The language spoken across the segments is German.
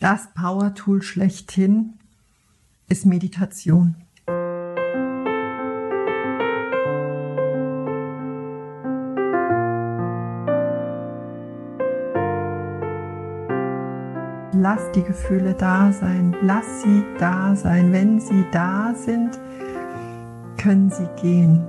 Das Power-Tool schlechthin ist Meditation. Lass die Gefühle da sein. Lass sie da sein. Wenn sie da sind, können sie gehen.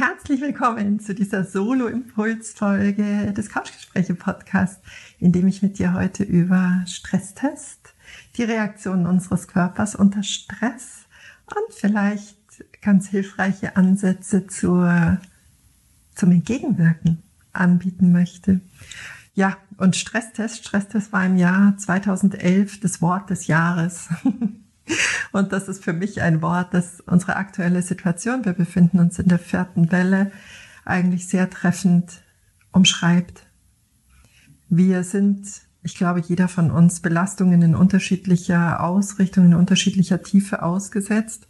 Herzlich willkommen zu dieser Solo-Impuls-Folge des Couchgespräche-Podcasts, in dem ich mit dir heute über Stresstest, die Reaktionen unseres Körpers unter Stress und vielleicht ganz hilfreiche Ansätze zur, zum Entgegenwirken anbieten möchte. Ja, und Stresstest, Stresstest war im Jahr 2011 das Wort des Jahres. Und das ist für mich ein Wort, das unsere aktuelle Situation, wir befinden uns in der vierten Welle, eigentlich sehr treffend umschreibt. Wir sind, ich glaube, jeder von uns Belastungen in unterschiedlicher Ausrichtung, in unterschiedlicher Tiefe ausgesetzt.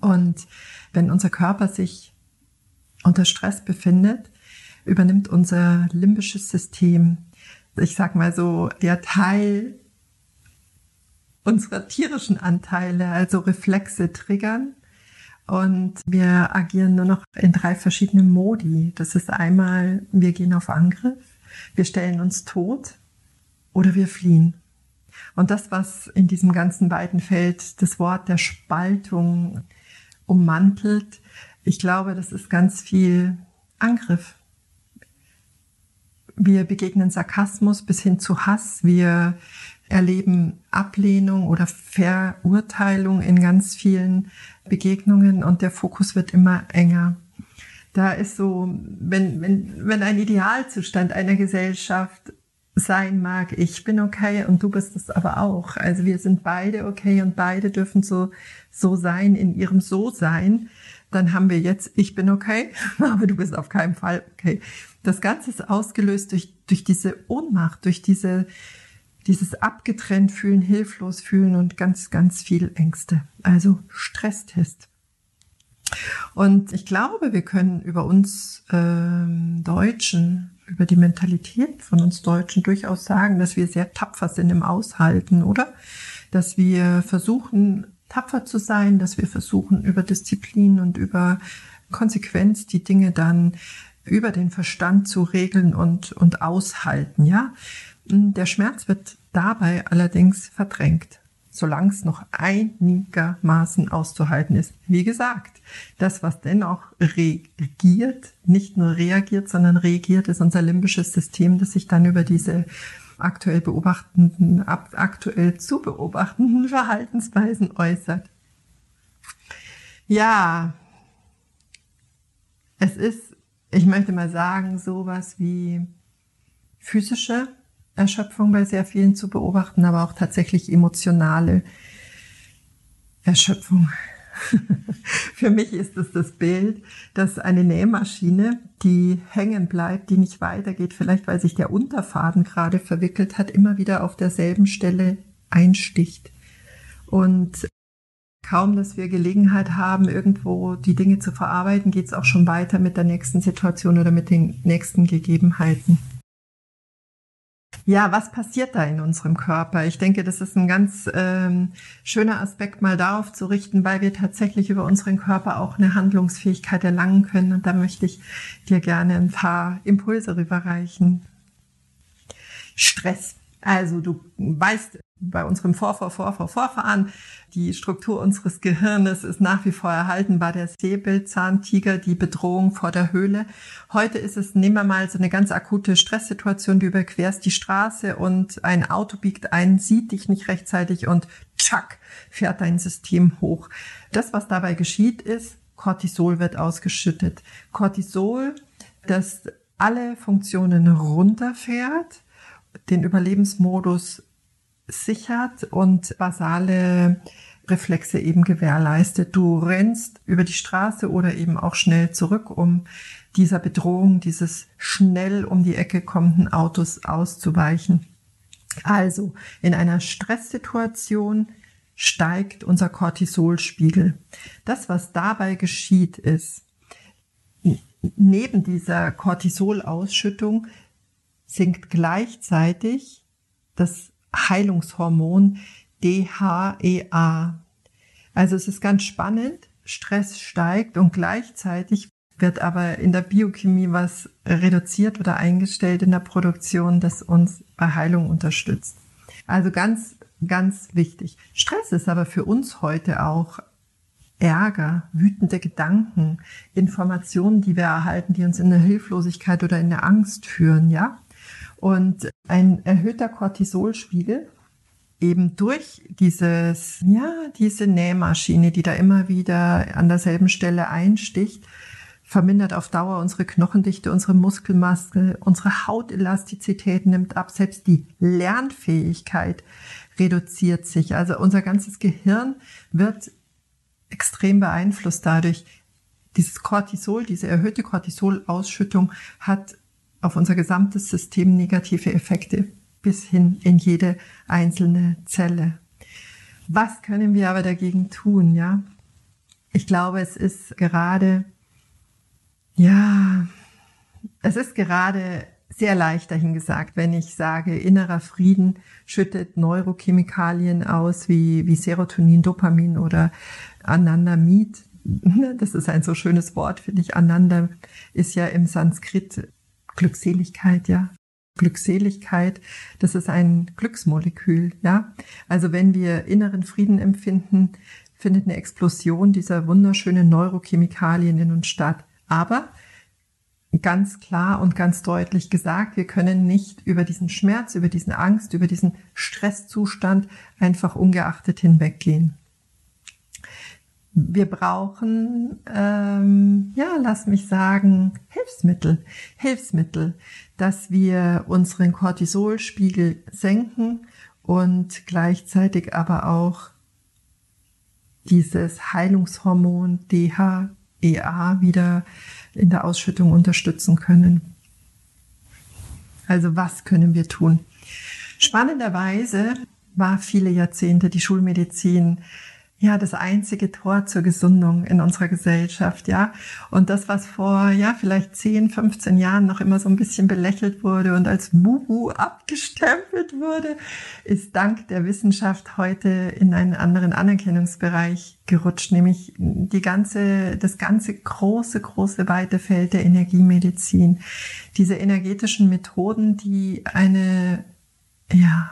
Und wenn unser Körper sich unter Stress befindet, übernimmt unser limbisches System, ich sag mal so, der Teil unsere tierischen Anteile, also Reflexe triggern. Und wir agieren nur noch in drei verschiedenen Modi. Das ist einmal, wir gehen auf Angriff, wir stellen uns tot oder wir fliehen. Und das, was in diesem ganzen beiden Feld das Wort der Spaltung ummantelt, ich glaube, das ist ganz viel Angriff. Wir begegnen Sarkasmus bis hin zu Hass. Wir erleben Ablehnung oder Verurteilung in ganz vielen Begegnungen und der Fokus wird immer enger. Da ist so, wenn, wenn, wenn ein Idealzustand einer Gesellschaft sein mag, ich bin okay und du bist es aber auch. Also wir sind beide okay und beide dürfen so, so sein in ihrem So-Sein. Dann haben wir jetzt, ich bin okay, aber du bist auf keinen Fall okay. Das Ganze ist ausgelöst durch, durch diese Ohnmacht, durch diese, dieses abgetrennt fühlen, hilflos fühlen und ganz, ganz viel Ängste. Also Stresstest. Und ich glaube, wir können über uns ähm, Deutschen, über die Mentalität von uns Deutschen durchaus sagen, dass wir sehr tapfer sind im Aushalten, oder? Dass wir versuchen, tapfer zu sein, dass wir versuchen, über Disziplin und über Konsequenz die Dinge dann über den Verstand zu regeln und, und aushalten, ja. Der Schmerz wird dabei allerdings verdrängt, solange es noch einigermaßen auszuhalten ist. Wie gesagt, das, was dennoch regiert, nicht nur reagiert, sondern reagiert, ist unser limbisches System, das sich dann über diese aktuell beobachtenden, aktuell zu beobachtenden Verhaltensweisen äußert. Ja, es ist, ich möchte mal sagen, sowas wie physische Erschöpfung bei sehr vielen zu beobachten, aber auch tatsächlich emotionale Erschöpfung. Für mich ist es das Bild, dass eine Nähmaschine, die hängen bleibt, die nicht weitergeht, vielleicht weil sich der Unterfaden gerade verwickelt hat, immer wieder auf derselben Stelle einsticht. Und kaum, dass wir Gelegenheit haben, irgendwo die Dinge zu verarbeiten, geht es auch schon weiter mit der nächsten Situation oder mit den nächsten Gegebenheiten. Ja, was passiert da in unserem Körper? Ich denke, das ist ein ganz ähm, schöner Aspekt, mal darauf zu richten, weil wir tatsächlich über unseren Körper auch eine Handlungsfähigkeit erlangen können. Und da möchte ich dir gerne ein paar Impulse rüberreichen. Stress. Also du weißt bei unserem Vorvor, Vorvor, Vorfahren, die Struktur unseres Gehirnes ist nach wie vor erhalten, war der Säbelzahntiger die Bedrohung vor der Höhle. Heute ist es, nehmen wir mal so eine ganz akute Stresssituation, du überquerst die Straße und ein Auto biegt ein, sieht dich nicht rechtzeitig und tschack, fährt dein System hoch. Das, was dabei geschieht, ist, Cortisol wird ausgeschüttet. Cortisol, das alle Funktionen runterfährt, den Überlebensmodus sichert und basale Reflexe eben gewährleistet. Du rennst über die Straße oder eben auch schnell zurück, um dieser Bedrohung dieses schnell um die Ecke kommenden Autos auszuweichen. Also in einer Stresssituation steigt unser Cortisolspiegel. Das, was dabei geschieht, ist, neben dieser Cortisolausschüttung sinkt gleichzeitig das Heilungshormon DHEA. Also es ist ganz spannend, Stress steigt und gleichzeitig wird aber in der Biochemie was reduziert oder eingestellt in der Produktion, das uns bei Heilung unterstützt. Also ganz, ganz wichtig. Stress ist aber für uns heute auch Ärger, wütende Gedanken, Informationen, die wir erhalten, die uns in der Hilflosigkeit oder in der Angst führen, ja? Und ein erhöhter Cortisolspiegel eben durch dieses, ja, diese Nähmaschine, die da immer wieder an derselben Stelle einsticht, vermindert auf Dauer unsere Knochendichte, unsere Muskelmaske, unsere Hautelastizität nimmt ab, selbst die Lernfähigkeit reduziert sich. Also unser ganzes Gehirn wird extrem beeinflusst dadurch. Dieses Cortisol, diese erhöhte Cortisolausschüttung hat auf unser gesamtes System negative Effekte bis hin in jede einzelne Zelle. Was können wir aber dagegen tun, ja? Ich glaube, es ist gerade, ja, es ist gerade sehr leicht dahingesagt, wenn ich sage, innerer Frieden schüttet Neurochemikalien aus wie, wie Serotonin, Dopamin oder Anandamid. Das ist ein so schönes Wort, finde ich. Ananda ist ja im Sanskrit Glückseligkeit, ja. Glückseligkeit, das ist ein Glücksmolekül, ja. Also wenn wir inneren Frieden empfinden, findet eine Explosion dieser wunderschönen Neurochemikalien in uns statt. Aber ganz klar und ganz deutlich gesagt, wir können nicht über diesen Schmerz, über diesen Angst, über diesen Stresszustand einfach ungeachtet hinweggehen wir brauchen, ähm, ja, lass mich sagen, Hilfsmittel, Hilfsmittel, dass wir unseren Cortisolspiegel senken und gleichzeitig aber auch dieses Heilungshormon DHEA wieder in der Ausschüttung unterstützen können. Also was können wir tun? Spannenderweise war viele Jahrzehnte die Schulmedizin ja das einzige Tor zur Gesundung in unserer Gesellschaft, ja. Und das, was vor, ja, vielleicht 10, 15 Jahren noch immer so ein bisschen belächelt wurde und als Bubu abgestempelt wurde, ist dank der Wissenschaft heute in einen anderen Anerkennungsbereich gerutscht, nämlich die ganze, das ganze große, große weite Feld der Energiemedizin. Diese energetischen Methoden, die eine, ja,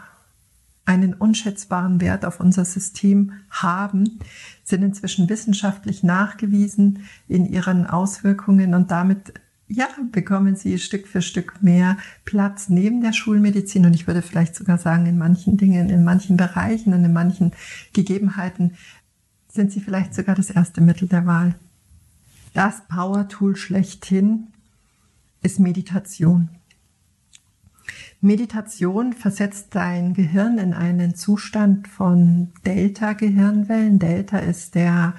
einen unschätzbaren Wert auf unser System haben, sind inzwischen wissenschaftlich nachgewiesen in ihren Auswirkungen und damit ja, bekommen sie Stück für Stück mehr Platz neben der Schulmedizin und ich würde vielleicht sogar sagen, in manchen Dingen, in manchen Bereichen und in manchen Gegebenheiten sind sie vielleicht sogar das erste Mittel der Wahl. Das Power-Tool schlechthin ist Meditation. Meditation versetzt dein Gehirn in einen Zustand von Delta-Gehirnwellen. Delta ist der,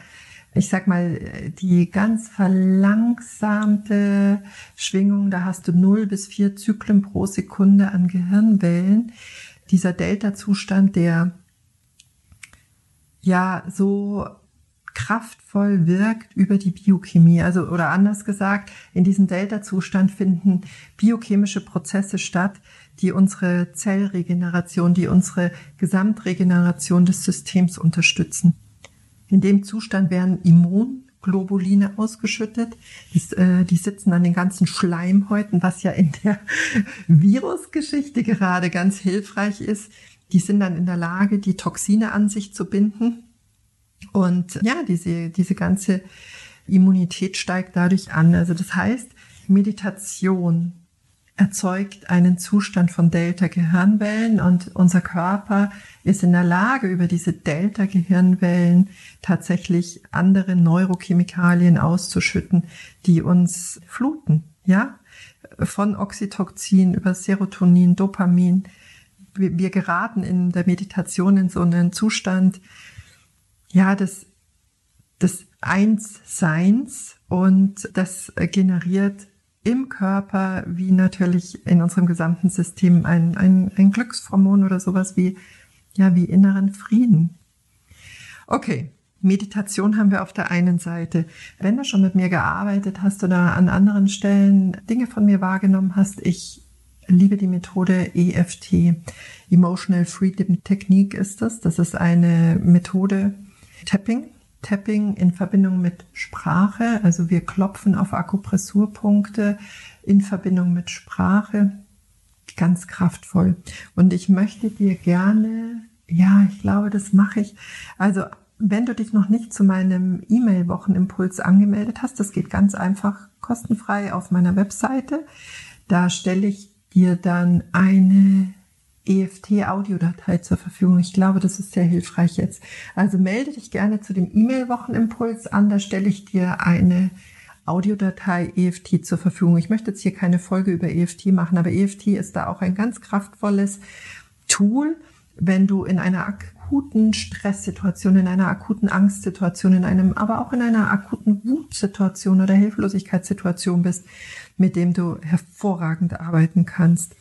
ich sag mal, die ganz verlangsamte Schwingung. Da hast du 0 bis 4 Zyklen pro Sekunde an Gehirnwellen. Dieser Delta-Zustand, der ja so kraftvoll wirkt über die Biochemie. Also, oder anders gesagt, in diesem Delta-Zustand finden biochemische Prozesse statt, die unsere Zellregeneration, die unsere Gesamtregeneration des Systems unterstützen. In dem Zustand werden Immun Globuline ausgeschüttet. Das, äh, die sitzen an den ganzen Schleimhäuten, was ja in der Virusgeschichte gerade ganz hilfreich ist. Die sind dann in der Lage, die Toxine an sich zu binden. Und ja, diese, diese ganze Immunität steigt dadurch an. Also das heißt, Meditation erzeugt einen Zustand von Delta-Gehirnwellen und unser Körper ist in der Lage, über diese Delta-Gehirnwellen tatsächlich andere Neurochemikalien auszuschütten, die uns fluten, ja? Von Oxytocin über Serotonin, Dopamin. Wir, wir geraten in der Meditation in so einen Zustand, ja, des, des Einsseins und das generiert im Körper wie natürlich in unserem gesamten System ein, ein, ein Glückshormon oder sowas wie, ja, wie inneren Frieden. Okay. Meditation haben wir auf der einen Seite. Wenn du schon mit mir gearbeitet hast oder an anderen Stellen Dinge von mir wahrgenommen hast, ich liebe die Methode EFT. Emotional Freedom Technique ist das. Das ist eine Methode Tapping Tapping in Verbindung mit Sprache. Also wir klopfen auf Akupressurpunkte in Verbindung mit Sprache. Ganz kraftvoll. Und ich möchte dir gerne, ja, ich glaube, das mache ich. Also wenn du dich noch nicht zu meinem E-Mail-Wochenimpuls angemeldet hast, das geht ganz einfach kostenfrei auf meiner Webseite. Da stelle ich dir dann eine EFT-Audiodatei zur Verfügung. Ich glaube, das ist sehr hilfreich jetzt. Also melde dich gerne zu dem E-Mail-Wochenimpuls an. Da stelle ich dir eine Audiodatei EFT zur Verfügung. Ich möchte jetzt hier keine Folge über EFT machen, aber EFT ist da auch ein ganz kraftvolles Tool, wenn du in einer akuten Stresssituation, in einer akuten Angstsituation, in einem, aber auch in einer akuten Wutsituation oder Hilflosigkeitssituation bist, mit dem du hervorragend arbeiten kannst.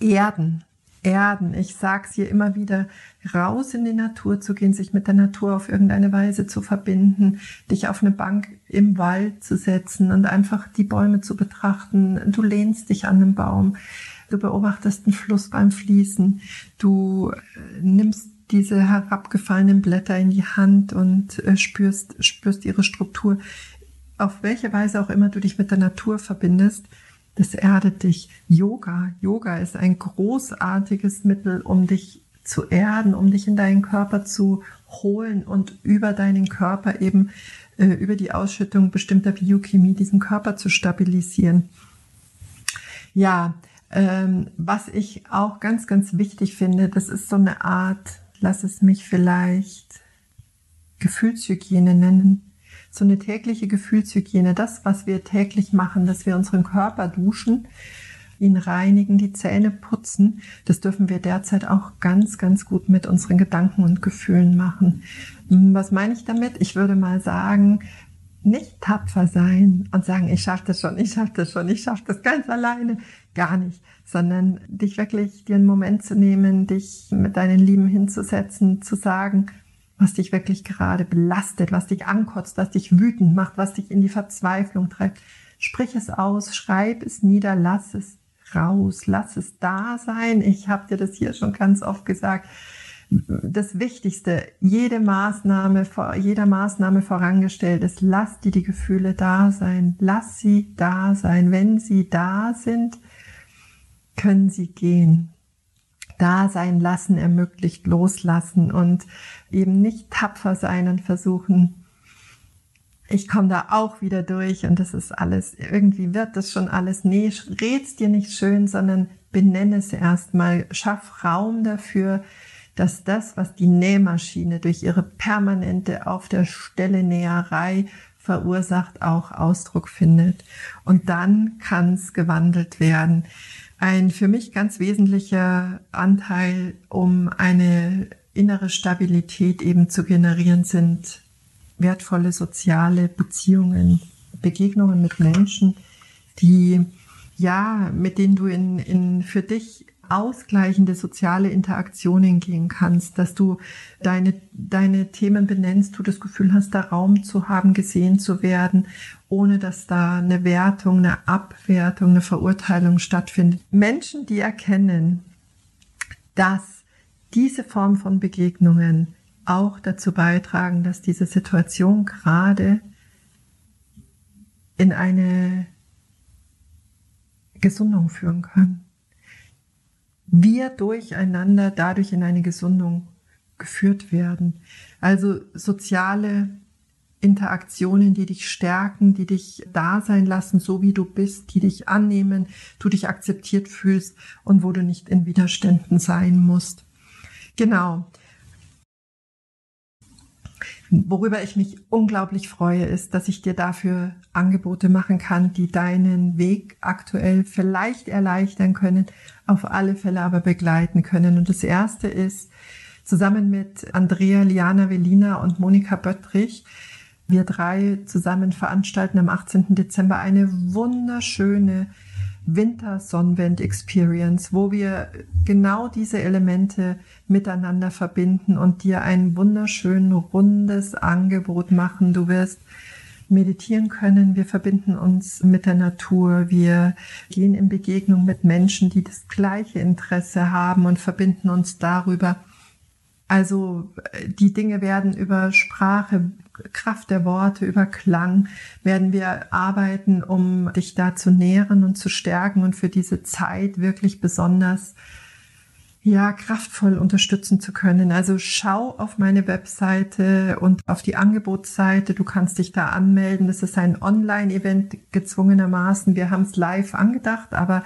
Erden, erden. Ich sag's hier immer wieder, raus in die Natur zu gehen, sich mit der Natur auf irgendeine Weise zu verbinden, dich auf eine Bank im Wald zu setzen und einfach die Bäume zu betrachten. Du lehnst dich an einen Baum, du beobachtest einen Fluss beim Fließen, du äh, nimmst diese herabgefallenen Blätter in die Hand und äh, spürst, spürst ihre Struktur. Auf welche Weise auch immer du dich mit der Natur verbindest, das erdet dich. Yoga, Yoga ist ein großartiges Mittel, um dich zu erden, um dich in deinen Körper zu holen und über deinen Körper eben äh, über die Ausschüttung bestimmter Biochemie diesen Körper zu stabilisieren. Ja, ähm, was ich auch ganz, ganz wichtig finde, das ist so eine Art, lass es mich vielleicht Gefühlshygiene nennen so eine tägliche Gefühlshygiene, das, was wir täglich machen, dass wir unseren Körper duschen, ihn reinigen, die Zähne putzen, das dürfen wir derzeit auch ganz, ganz gut mit unseren Gedanken und Gefühlen machen. Hm, was meine ich damit? Ich würde mal sagen, nicht tapfer sein und sagen, ich schaffe das schon, ich schaffe das schon, ich schaffe das ganz alleine. Gar nicht, sondern dich wirklich dir einen Moment zu nehmen, dich mit deinen Lieben hinzusetzen, zu sagen, was dich wirklich gerade belastet, was dich ankotzt, was dich wütend macht, was dich in die Verzweiflung treibt. Sprich es aus, schreib es nieder, lass es raus, lass es da sein. Ich habe dir das hier schon ganz oft gesagt. Das Wichtigste, jede Maßnahme, jeder Maßnahme vorangestellt ist, lass dir die Gefühle da sein, lass sie da sein. Wenn sie da sind, können sie gehen da sein lassen ermöglicht, loslassen und eben nicht tapfer sein und versuchen, ich komme da auch wieder durch und das ist alles, irgendwie wird das schon alles. Nee, red's dir nicht schön, sondern benenne es erstmal, schaff Raum dafür, dass das, was die Nähmaschine durch ihre permanente auf der Stelle Näherei verursacht, auch Ausdruck findet. Und dann kann es gewandelt werden. Ein für mich ganz wesentlicher Anteil, um eine innere Stabilität eben zu generieren, sind wertvolle soziale Beziehungen, Begegnungen mit Menschen, die ja, mit denen du in, in für dich ausgleichende soziale Interaktionen gehen kannst, dass du deine, deine Themen benennst, du das Gefühl hast, da Raum zu haben, gesehen zu werden, ohne dass da eine Wertung, eine Abwertung, eine Verurteilung stattfindet. Menschen, die erkennen, dass diese Form von Begegnungen auch dazu beitragen, dass diese Situation gerade in eine Gesundung führen können. Wir durcheinander dadurch in eine Gesundung geführt werden. Also soziale Interaktionen, die dich stärken, die dich da sein lassen, so wie du bist, die dich annehmen, du dich akzeptiert fühlst und wo du nicht in Widerständen sein musst. Genau. Worüber ich mich unglaublich freue, ist, dass ich dir dafür Angebote machen kann, die deinen Weg aktuell vielleicht erleichtern können, auf alle Fälle aber begleiten können. Und das erste ist, zusammen mit Andrea Liana Velina und Monika Böttrich wir drei zusammen veranstalten am 18. Dezember eine wunderschöne Winter-Sonnenwend Experience, wo wir genau diese Elemente miteinander verbinden und dir ein wunderschön rundes Angebot machen. Du wirst meditieren können, wir verbinden uns mit der Natur, wir gehen in Begegnung mit Menschen, die das gleiche Interesse haben und verbinden uns darüber. Also die Dinge werden über Sprache Kraft der Worte, über Klang werden wir arbeiten, um dich da zu nähren und zu stärken und für diese Zeit wirklich besonders ja, kraftvoll unterstützen zu können. Also schau auf meine Webseite und auf die Angebotsseite. Du kannst dich da anmelden. Das ist ein Online-Event gezwungenermaßen. Wir haben es live angedacht, aber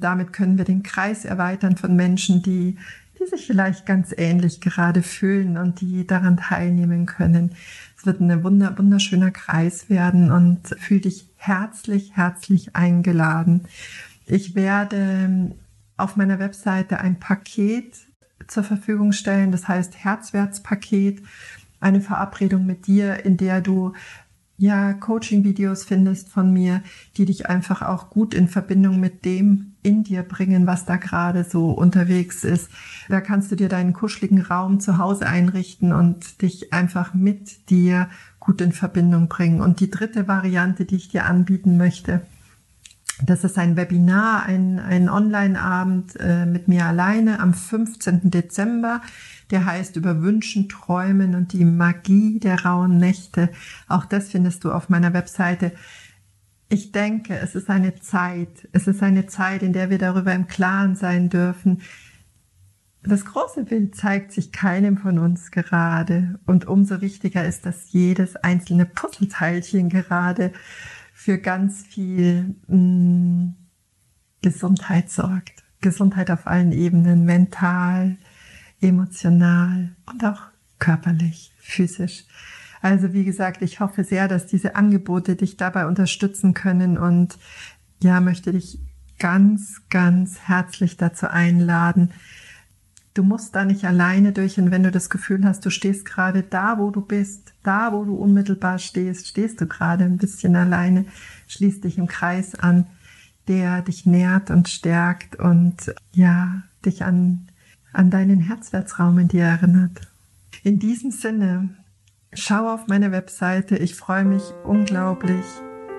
damit können wir den Kreis erweitern von Menschen, die, die sich vielleicht ganz ähnlich gerade fühlen und die daran teilnehmen können wird ein wunder, wunderschöner Kreis werden und fühl dich herzlich, herzlich eingeladen. Ich werde ähm, auf meiner Webseite ein Paket zur Verfügung stellen, das heißt Herzwärtspaket, eine Verabredung mit dir, in der du ja Coaching-Videos findest von mir, die dich einfach auch gut in Verbindung mit dem in dir bringen, was da gerade so unterwegs ist. Da kannst du dir deinen kuscheligen Raum zu Hause einrichten und dich einfach mit dir gut in Verbindung bringen. Und die dritte Variante, die ich dir anbieten möchte, das ist ein Webinar, ein, ein Online-Abend äh, mit mir alleine am 15. Dezember. Der heißt über Wünschen, Träumen und die Magie der rauen Nächte. Auch das findest du auf meiner Webseite. Ich denke, es ist eine Zeit, es ist eine Zeit, in der wir darüber im Klaren sein dürfen. Das große Bild zeigt sich keinem von uns gerade. Und umso wichtiger ist, dass jedes einzelne Puzzleteilchen gerade für ganz viel mh, mm, Gesundheit sorgt. Gesundheit auf allen Ebenen, mental, emotional und auch körperlich, physisch. Also wie gesagt, ich hoffe sehr, dass diese Angebote dich dabei unterstützen können und ja, möchte dich ganz, ganz herzlich dazu einladen, Du musst da nicht alleine durch und wenn du das Gefühl hast, du stehst gerade da, wo du bist, da, wo du unmittelbar stehst, stehst du gerade ein bisschen alleine, schließ dich im Kreis an, der dich nährt und stärkt und ja, dich an, an deinen Herzwertsraum in dir erinnert. In diesem Sinne, schau auf meine Webseite. Ich freue mich unglaublich,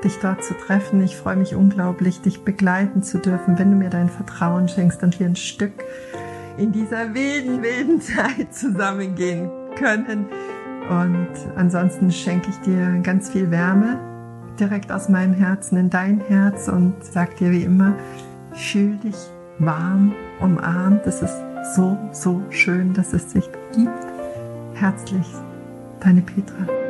dich dort zu treffen. Ich freue mich unglaublich, dich begleiten zu dürfen, wenn du mir dein Vertrauen schenkst und hier ein Stück in dieser wilden, wilden Zeit zusammengehen können. Und ansonsten schenke ich dir ganz viel Wärme direkt aus meinem Herzen in dein Herz und sag dir wie immer, fühl dich warm, umarmt. Es ist so, so schön, dass es dich gibt. Herzlich, deine Petra.